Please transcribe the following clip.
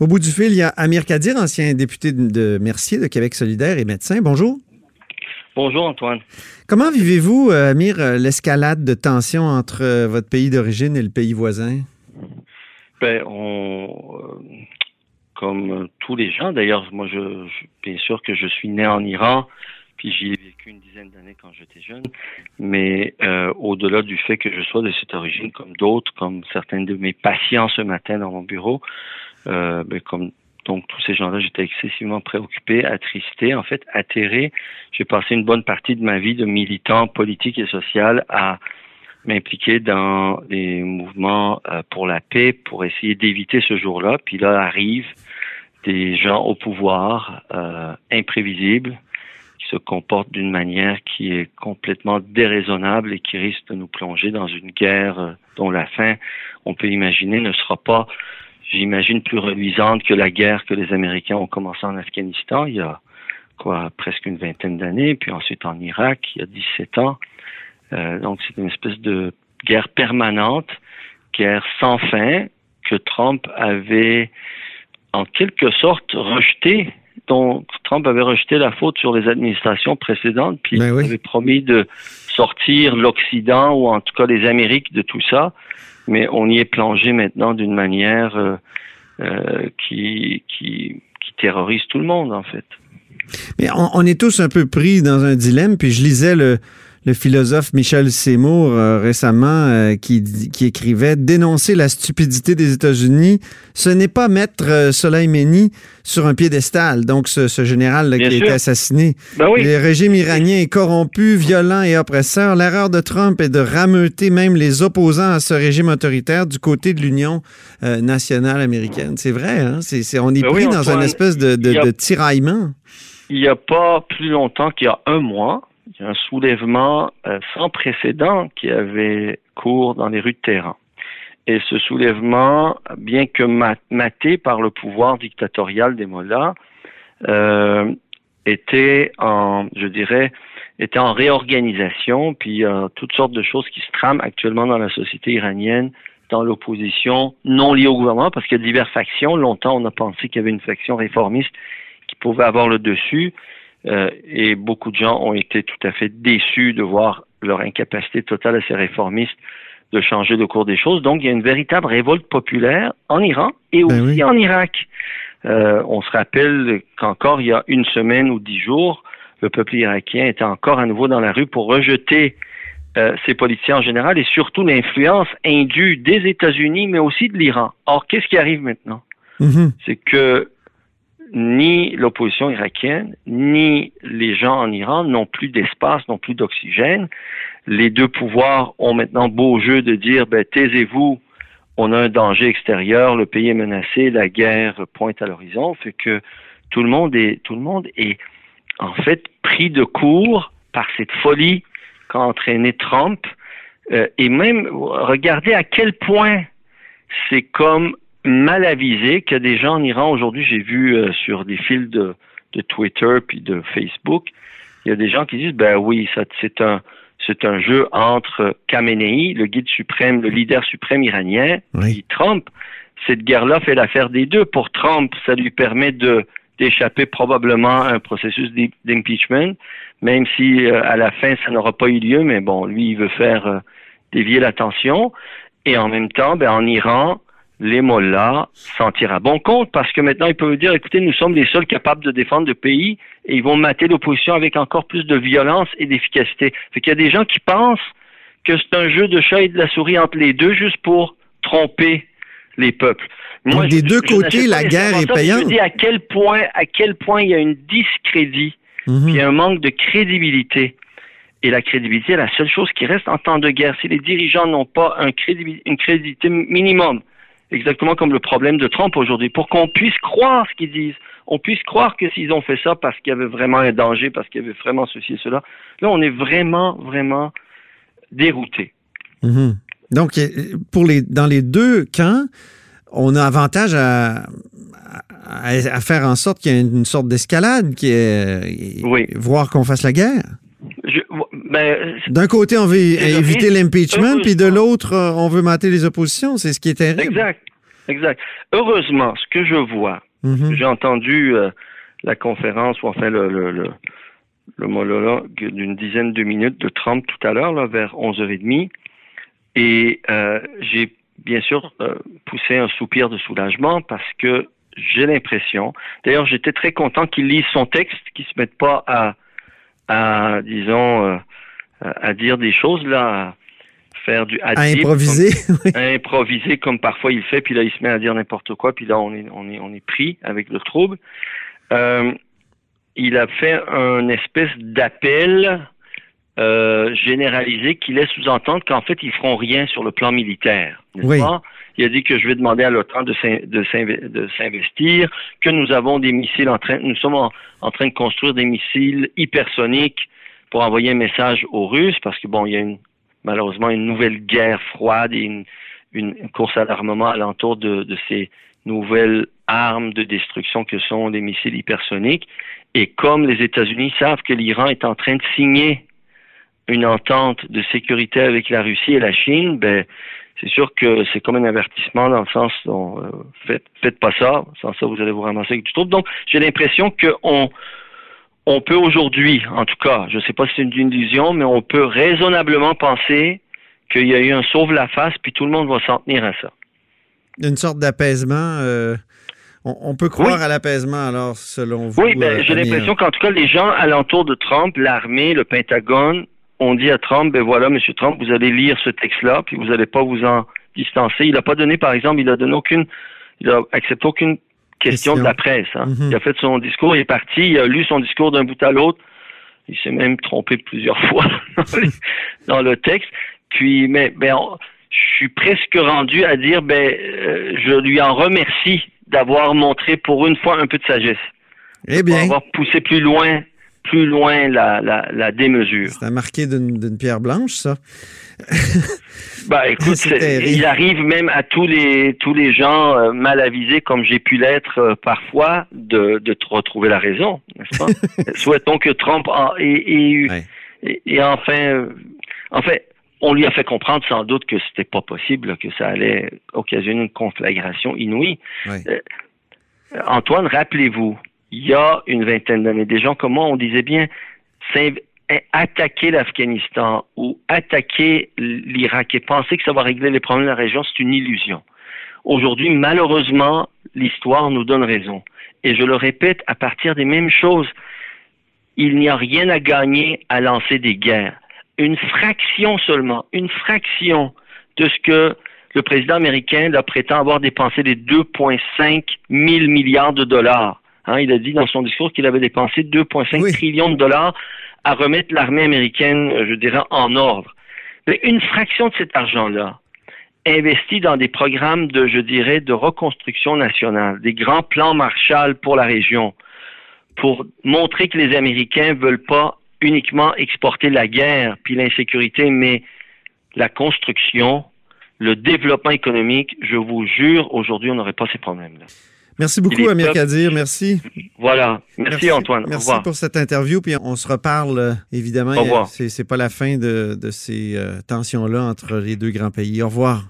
Au bout du fil, il y a Amir Kadir, ancien député de Mercier de Québec solidaire et médecin. Bonjour. Bonjour Antoine. Comment vivez-vous, euh, Amir, euh, l'escalade de tensions entre euh, votre pays d'origine et le pays voisin? Ben, on, comme tous les gens, d'ailleurs, moi, je, bien sûr que je suis né en Iran, puis j'y ai vécu une dizaine d'années quand j'étais jeune, mais au-delà du fait que je sois de cette origine, comme d'autres, comme certains de mes patients ce matin dans mon bureau, ben, comme donc, tous ces gens-là, j'étais excessivement préoccupé, attristé, en fait, atterré. J'ai passé une bonne partie de ma vie de militant politique et social à m'impliquer dans des mouvements euh, pour la paix, pour essayer d'éviter ce jour-là. Puis là arrivent des gens au pouvoir euh, imprévisibles se comportent d'une manière qui est complètement déraisonnable et qui risque de nous plonger dans une guerre euh, dont la fin, on peut imaginer, ne sera pas j'imagine, plus reluisante que la guerre que les Américains ont commencé en Afghanistan il y a quoi presque une vingtaine d'années, puis ensuite en Irak il y a 17 ans. Euh, donc c'est une espèce de guerre permanente, guerre sans fin que Trump avait en quelque sorte rejeté. Donc Trump avait rejeté la faute sur les administrations précédentes, puis ben il avait promis de sortir l'Occident ou en tout cas les Amériques de tout ça mais on y est plongé maintenant d'une manière euh, euh, qui, qui, qui terrorise tout le monde, en fait. Mais on, on, est tous un peu pris dans un dilemme, puis je lisais le, le philosophe Michel Seymour euh, récemment euh, qui, qui, écrivait Dénoncer la stupidité des États-Unis, ce n'est pas mettre euh, Soleimani sur un piédestal, donc ce, ce général qui a été assassiné. Ben oui. Le régime iranien est corrompu, violent et oppresseur. L'erreur de Trump est de rameuter même les opposants à ce régime autoritaire du côté de l'Union nationale américaine. C'est vrai, hein? on est ben pris dans une espèce de, de, de tiraillement. Il n'y a pas plus longtemps qu'il y a un mois, il y a un soulèvement euh, sans précédent qui avait cours dans les rues de Téhéran. Et ce soulèvement, bien que maté par le pouvoir dictatorial des mollahs, euh, était en, je dirais, était en réorganisation, puis toutes sortes de choses qui se trament actuellement dans la société iranienne, dans l'opposition non liée au gouvernement, parce qu'il y a diverses factions. Longtemps, on a pensé qu'il y avait une faction réformiste qui pouvait avoir le dessus. Euh, et beaucoup de gens ont été tout à fait déçus de voir leur incapacité totale à ces réformistes de changer le cours des choses. Donc, il y a une véritable révolte populaire en Iran et ben aussi en Irak. Euh, on se rappelle qu'encore il y a une semaine ou dix jours, le peuple irakien était encore à nouveau dans la rue pour rejeter euh, ces politiciens en général et surtout l'influence indue des États-Unis, mais aussi de l'Iran. Or, qu'est-ce qui arrive maintenant? Mm-hmm. C'est que ni l'opposition irakienne, ni les gens en Iran n'ont plus d'espace, n'ont plus d'oxygène. Les deux pouvoirs ont maintenant beau jeu de dire, ben, taisez-vous, on a un danger extérieur, le pays est menacé, la guerre pointe à l'horizon, fait que tout le monde est, tout le monde est, en fait, pris de court par cette folie qu'a entraîné Trump, euh, et même, regardez à quel point c'est comme mal avisé qu'il y a des gens en Iran aujourd'hui, j'ai vu euh, sur des fils de, de, Twitter puis de Facebook, il y a des gens qui disent ben oui, ça c'est un c'est un jeu entre Khamenei, le guide suprême, le leader suprême iranien, et Trump. Cette guerre-là fait l'affaire des deux. Pour Trump, ça lui permet de d'échapper probablement à un processus d'impeachment, même si euh, à la fin ça n'aura pas eu lieu, mais bon, lui il veut faire euh, dévier l'attention. Et en même temps, ben, en Iran, les mollahs s'en tirent à bon compte parce que maintenant ils peuvent dire écoutez, nous sommes les seuls capables de défendre le pays et ils vont mater l'opposition avec encore plus de violence et d'efficacité. Fait qu'il y a des gens qui pensent que c'est un jeu de chat et de la souris entre les deux juste pour tromper les peuples. Moi, des deux côtés, la guerre est payante. Je dis à quel point, à quel point il y a une discrédit, mhm. il y a un manque de crédibilité. Et la crédibilité est la seule chose qui reste en temps de guerre. Si les dirigeants n'ont pas un une crédibilité minimum, exactement comme le problème de Trump aujourd'hui, pour qu'on puisse croire ce qu'ils disent. On puisse croire que s'ils ont fait ça parce qu'il y avait vraiment un danger, parce qu'il y avait vraiment ceci et cela. Là, on est vraiment, vraiment dérouté. Mhm. Donc, pour les, dans les deux camps, on a avantage à, à, faire en sorte qu'il y ait une sorte d'escalade, qui est, oui. voir qu'on fasse la guerre. Ben, D'un côté, on veut éviter l'impeachment, puis de l'autre, on veut mater les oppositions. C'est ce qui est terrible. Exact. exact. Heureusement, ce que je vois, Mhm. j'ai entendu euh, la conférence, ou enfin le, le, le, le monologue d'une dizaine de minutes de Trump tout à l'heure, vers 11h30, et euh, j'ai bien sûr euh, poussé un soupir de soulagement parce que j'ai l'impression, d'ailleurs j'étais très content qu'il lise son texte, qu'il se mette pas à, à disons, euh, à dire des choses là, à faire du À improviser. oui. à improviser comme parfois il fait, puis là il se met à dire n'importe quoi, puis là on est on est on est pris avec le trouble. Euh, il a fait un espèce d'appel euh, généralisé qui laisse sous-entendre qu'en fait ils feront rien sur le plan militaire. Oui. pas? Il a dit que je vais demander à l'OTAN de s'in- de s'inve- de s'investir, que nous avons des missiles en train, nous sommes en, train de construire des missiles hypersoniques pour envoyer un message aux Russes, parce que bon, il y a malheureusement une nouvelle guerre froide et une, une course à l'armement alentour de, de ces nouvelles armes de destruction que sont les missiles hypersoniques. Et comme les États-Unis savent que l'Iran est en train de signer une entente de sécurité avec la Russie et la Chine, ben c'est sûr que c'est comme un avertissement dans le sens dont euh, faites, faites pas ça, sans ça vous allez vous ramasser avec du trouble. Donc j'ai l'impression qu'on on peut aujourd'hui, en tout cas, je ne sais pas si c'est une illusion, mais on peut raisonnablement penser qu'il y a eu un sauve la face, puis tout le monde va s'en tenir à ça. Une sorte d'apaisement. euh, on, on peut croire Oui. à l'apaisement, alors, selon vous. Oui, ben, euh, j'ai l'impression qu'en tout cas, les gens alentour de Trump, l'armée, le Pentagone, ont dit à Trump, ben voilà, Monsieur Trump, vous allez lire ce texte-là, puis vous n'allez pas vous en distancer. Il n'a pas donné, par exemple, il a donné aucune, il a accepté aucune question, Question. de la presse. hein. Mhm. Il a fait son discours, il est parti, il a lu son discours d'un bout à l'autre. Il s'est même trompé plusieurs fois dans, le texte. Puis, mais, ben, on- je suis presque rendu à dire, ben, euh, je lui en remercie d'avoir montré pour une fois un peu de sagesse Eh pour bien, avoir poussé plus loin, plus loin la, la, la démesure. c'est à marquer d'une pierre blanche, ça. Bah écoute, il arrive même à tous les tous les gens euh, mal avisés comme j'ai pu l'être euh, parfois de, de retrouver la raison, n'est-ce pas? Souhaitons que Trump ait eu- Ouais. et, et enfin euh, en fait on lui a fait comprendre sans doute que c'était pas possible, que ça allait occasionner une conflagration inouïe. Ouais. Antoine, rappelez-vous, il y a une vingtaine d'années, des gens comme moi, on disait bien, attaquer l'Afghanistan ou attaquer l'Irak et penser que ça va régler les problèmes de la région, c'est une illusion. Aujourd'hui, malheureusement, l'histoire nous donne raison. Et je le répète, à partir des mêmes choses, il n'y a rien à gagner à lancer des guerres. Une fraction seulement, une fraction de ce que le président américain prétend avoir dépensé des 2,5 000 milliards de dollars. Hein, il a dit dans son discours qu'il avait dépensé 2,5 Oui. trillions de dollars à remettre l'armée américaine, euh, je dirais, en ordre. Mais une fraction de cet argent-là, investi dans des programmes de, je dirais, de reconstruction nationale, des grands plans Marshall pour la région, pour montrer que les Américains veulent pas uniquement exporter la guerre puis l'insécurité, mais la construction, le développement économique, je vous jure, aujourd'hui, on n'aurait pas ces problèmes-là. Merci beaucoup, Amir. Kadir. Merci. Voilà. Merci, Antoine. Au Merci pour cette interview. Puis on se reparle, euh, évidemment. Au revoir. C'est c'est pas la fin de, de ces euh, tensions-là entre les deux grands pays. Au revoir.